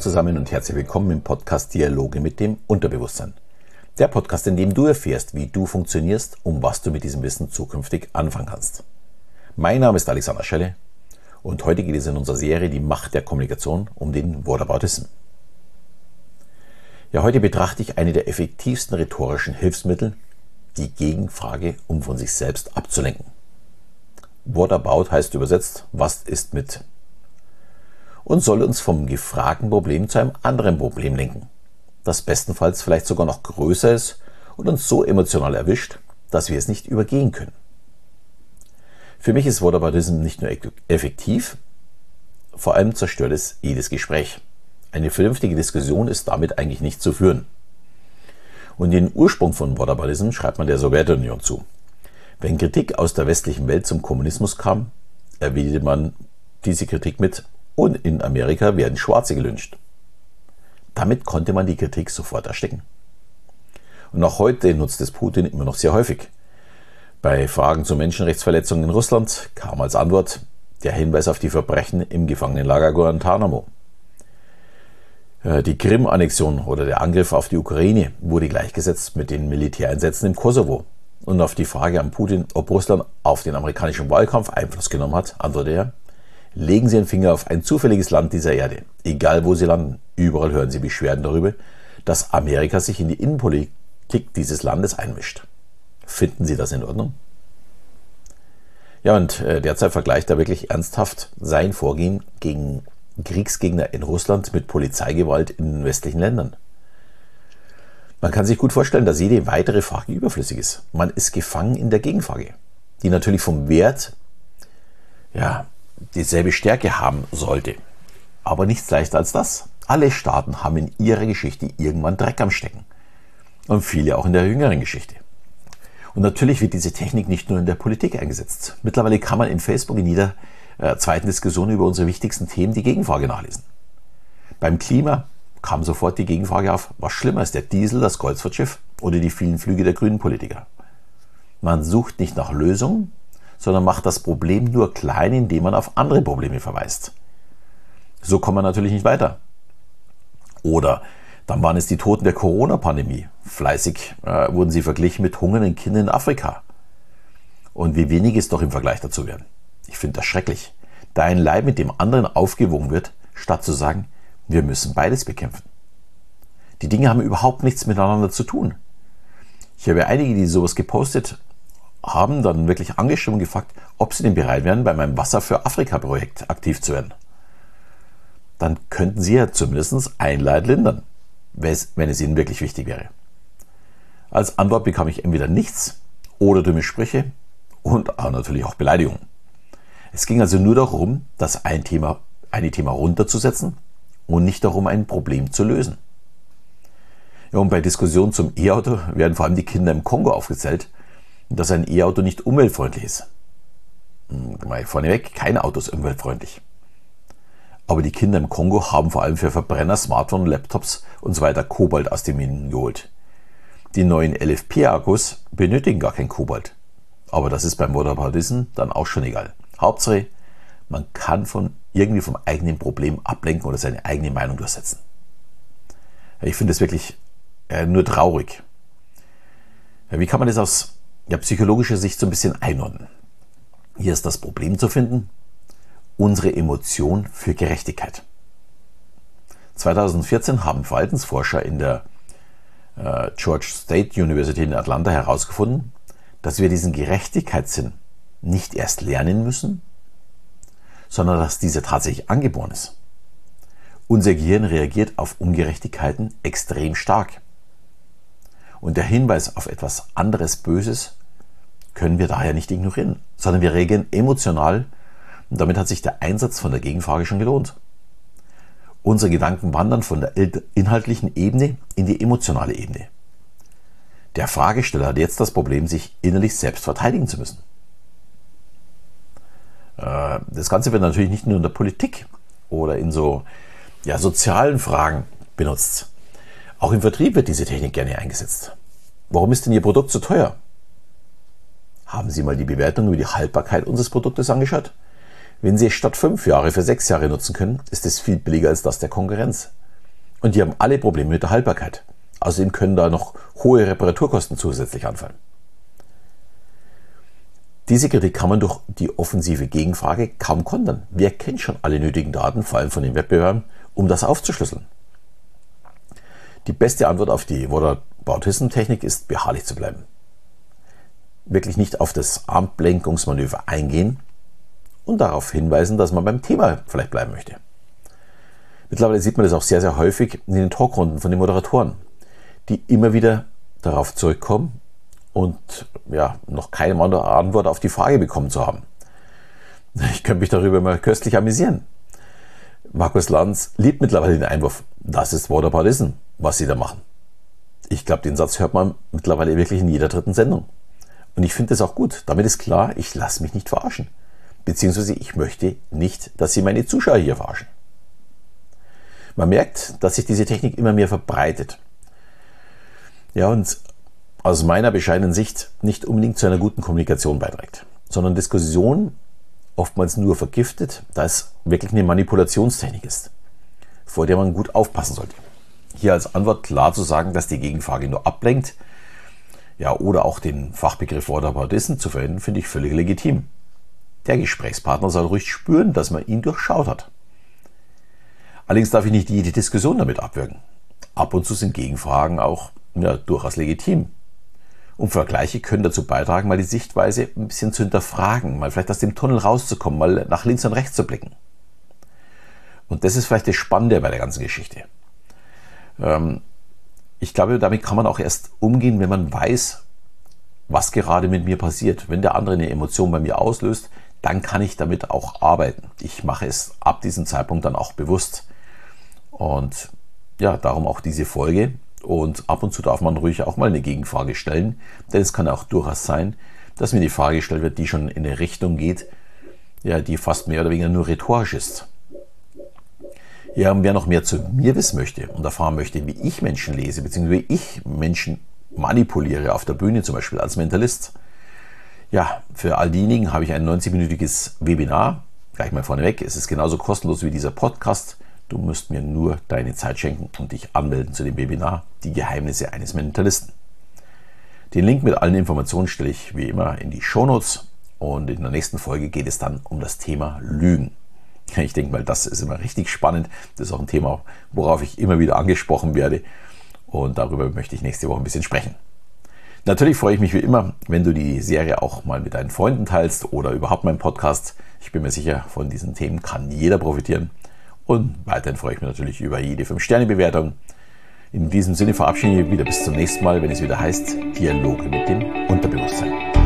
zusammen und herzlich willkommen im Podcast Dialoge mit dem Unterbewusstsein. Der Podcast, in dem du erfährst, wie du funktionierst und was du mit diesem Wissen zukünftig anfangen kannst. Mein Name ist Alexander Schelle und heute geht es in unserer Serie Die Macht der Kommunikation um den Whataboutism. Ja, heute betrachte ich eine der effektivsten rhetorischen Hilfsmittel, die Gegenfrage, um von sich selbst abzulenken. What about heißt übersetzt, was ist mit? Und soll uns vom gefragten Problem zu einem anderen Problem lenken, das bestenfalls vielleicht sogar noch größer ist und uns so emotional erwischt, dass wir es nicht übergehen können. Für mich ist Whataboutism nicht nur effektiv, vor allem zerstört es jedes Gespräch. Eine vernünftige Diskussion ist damit eigentlich nicht zu führen. Und den Ursprung von Whataboutism schreibt man der Sowjetunion zu. Wenn Kritik aus der westlichen Welt zum Kommunismus kam, erwiderte man diese Kritik mit und in Amerika werden Schwarze gelünscht. Damit konnte man die Kritik sofort ersticken. Und auch heute nutzt es Putin immer noch sehr häufig. Bei Fragen zu Menschenrechtsverletzungen in Russland kam als Antwort der Hinweis auf die Verbrechen im Gefangenenlager Guantanamo. Äh, die Krim-Annexion oder der Angriff auf die Ukraine wurde gleichgesetzt mit den Militäreinsätzen im Kosovo. Und auf die Frage an Putin, ob Russland auf den amerikanischen Wahlkampf Einfluss genommen hat, antwortete er, legen Sie einen Finger auf ein zufälliges Land dieser Erde, egal wo Sie landen. Überall hören Sie Beschwerden darüber, dass Amerika sich in die Innenpolitik dieses Landes einmischt. Finden Sie das in Ordnung? Ja, und äh, derzeit vergleicht er wirklich ernsthaft sein Vorgehen gegen Kriegsgegner in Russland mit Polizeigewalt in westlichen Ländern. Man kann sich gut vorstellen, dass jede weitere Frage überflüssig ist. Man ist gefangen in der Gegenfrage, die natürlich vom Wert ja, dieselbe Stärke haben sollte. Aber nichts leichter als das. Alle Staaten haben in ihrer Geschichte irgendwann Dreck am Stecken. Und viele auch in der jüngeren Geschichte. Und natürlich wird diese Technik nicht nur in der Politik eingesetzt. Mittlerweile kann man in Facebook in jeder äh, zweiten Diskussion über unsere wichtigsten Themen die Gegenfrage nachlesen. Beim Klima kam sofort die Gegenfrage auf, was schlimmer ist, der Diesel, das Kreuzfahrtschiff oder die vielen Flüge der grünen Politiker. Man sucht nicht nach Lösungen, sondern macht das Problem nur klein, indem man auf andere Probleme verweist. So kommt man natürlich nicht weiter. Oder dann waren es die Toten der Corona-Pandemie. Fleißig äh, wurden sie verglichen mit hungernden Kindern in Afrika. Und wie wenig es doch im Vergleich dazu werden. Ich finde das schrecklich, da ein Leib mit dem anderen aufgewogen wird, statt zu sagen, wir müssen beides bekämpfen. Die Dinge haben überhaupt nichts miteinander zu tun. Ich habe einige, die sowas gepostet haben, dann wirklich angeschrieben und gefragt, ob sie denn bereit wären, bei meinem Wasser für Afrika-Projekt aktiv zu werden. Dann könnten sie ja zumindest ein Leid lindern, wenn es ihnen wirklich wichtig wäre. Als Antwort bekam ich entweder nichts oder dumme Sprüche und auch natürlich auch Beleidigungen. Es ging also nur darum, das ein Thema, eine Thema runterzusetzen und nicht darum, ein Problem zu lösen. Ja, und bei Diskussionen zum E-Auto werden vor allem die Kinder im Kongo aufgezählt, dass ein E-Auto nicht umweltfreundlich ist. Hm, vorneweg, kein Auto ist umweltfreundlich. Aber die Kinder im Kongo haben vor allem für Verbrenner, Smartphones, Laptops und so weiter Kobalt aus den Minen geholt. Die neuen LFP-Akkus benötigen gar kein Kobalt. Aber das ist beim Whataboutism dann auch schon egal. Hauptsache, man kann von irgendwie vom eigenen Problem ablenken oder seine eigene Meinung durchsetzen. Ich finde es wirklich äh, nur traurig. Wie kann man das aus ja, psychologischer Sicht so ein bisschen einordnen? Hier ist das Problem zu finden, unsere Emotion für Gerechtigkeit. 2014 haben Verhaltensforscher in der äh, George State University in Atlanta herausgefunden, dass wir diesen Gerechtigkeitssinn nicht erst lernen müssen, sondern dass dieser tatsächlich angeboren ist. Unser Gehirn reagiert auf Ungerechtigkeiten extrem stark. Und der Hinweis auf etwas anderes Böses können wir daher nicht ignorieren, sondern wir reagieren emotional und damit hat sich der Einsatz von der Gegenfrage schon gelohnt. Unsere Gedanken wandern von der inhaltlichen Ebene in die emotionale Ebene. Der Fragesteller hat jetzt das Problem, sich innerlich selbst verteidigen zu müssen. Äh, das Ganze wird natürlich nicht nur in der Politik oder in so ja, sozialen Fragen benutzt. Auch im Vertrieb wird diese Technik gerne eingesetzt. Warum ist denn Ihr Produkt so teuer? Haben Sie mal die Bewertung über die Haltbarkeit unseres Produktes angeschaut? Wenn Sie es statt fünf Jahre für sechs Jahre nutzen können, ist es viel billiger als das der Konkurrenz. Und die haben alle Probleme mit der Haltbarkeit. Außerdem können da noch hohe Reparaturkosten zusätzlich anfallen. Diese Kritik kann man durch die offensive Gegenfrage kaum kontern. Wer kennt schon alle nötigen Daten, vor allem von den Wettbewerben, um das aufzuschlüsseln? Die beste Antwort auf die Whataboutism-Technik ist, beharrlich zu bleiben. Wirklich nicht auf das Armlenkungsmanöver eingehen und darauf hinweisen, dass man beim Thema vielleicht bleiben möchte. Mittlerweile sieht man das auch sehr, sehr häufig in den Talkrunden von den Moderatoren, die immer wieder darauf zurückkommen, und ja, noch keine Antwort auf die Frage bekommen zu haben. Ich könnte mich darüber mal köstlich amüsieren. Markus Lanz liebt mittlerweile den Einwurf, das ist Whataboutism, was sie da machen. Ich glaube, den Satz hört man mittlerweile wirklich in jeder dritten Sendung. Und ich finde es auch gut. Damit ist klar, ich lasse mich nicht verarschen. Beziehungsweise ich möchte nicht, dass Sie meine Zuschauer hier verarschen. Man merkt, dass sich diese Technik immer mehr verbreitet. Ja, und aus meiner bescheidenen Sicht nicht unbedingt zu einer guten Kommunikation beiträgt, sondern Diskussion oftmals nur vergiftet, da es wirklich eine Manipulationstechnik ist, vor der man gut aufpassen sollte. Hier als Antwort klar zu sagen, dass die Gegenfrage nur ablenkt, ja, oder auch den Fachbegriff Whataboutism zu verwenden, finde ich völlig legitim. Der Gesprächspartner soll ruhig spüren, dass man ihn durchschaut hat. Allerdings darf ich nicht jede Diskussion damit abwürgen. Ab und zu sind Gegenfragen auch ja, durchaus legitim. Und Vergleiche können dazu beitragen, mal die Sichtweise ein bisschen zu hinterfragen, mal vielleicht aus dem Tunnel rauszukommen, mal nach links und rechts zu blicken. Und das ist vielleicht das Spannende bei der ganzen Geschichte. Ähm, ich glaube, damit kann man auch erst umgehen, wenn man weiß, was gerade mit mir passiert. Wenn der andere eine Emotion bei mir auslöst, dann kann ich damit auch arbeiten. Ich mache es ab diesem Zeitpunkt dann auch bewusst. Und ja, darum auch diese Folge. Und ab und zu darf man ruhig auch mal eine Gegenfrage stellen, denn es kann auch durchaus sein, dass mir die Frage gestellt wird, die schon in eine Richtung geht, ja, die fast mehr oder weniger nur rhetorisch ist. Ja, und wer noch mehr zu mir wissen möchte und erfahren möchte, wie ich Menschen lese, beziehungsweise wie ich Menschen manipuliere auf der Bühne zum Beispiel als Mentalist, ja, für all diejenigen habe ich ein 90-minütiges Webinar. Gleich mal vorneweg, es ist genauso kostenlos wie dieser Podcast. Du musst mir nur deine Zeit schenken und dich anmelden zu dem Webinar Die Geheimnisse eines Mentalisten. Den Link mit allen Informationen stelle ich wie immer in die Shownotes und in der nächsten Folge geht es dann um das Thema Lügen. Ich denke mal, das ist immer richtig spannend. Das ist auch ein Thema, worauf ich immer wieder angesprochen werde und darüber möchte ich nächste Woche ein bisschen sprechen. Natürlich freue ich mich wie immer, wenn du die Serie auch mal mit deinen Freunden teilst oder überhaupt meinen Podcast. Ich bin mir sicher, von diesen Themen kann jeder profitieren. Und weiterhin freue ich mich natürlich über jede 5-Sterne-Bewertung. In diesem Sinne verabschiede ich mich wieder bis zum nächsten Mal, wenn es wieder heißt Dialoge mit dem Unterbewusstsein.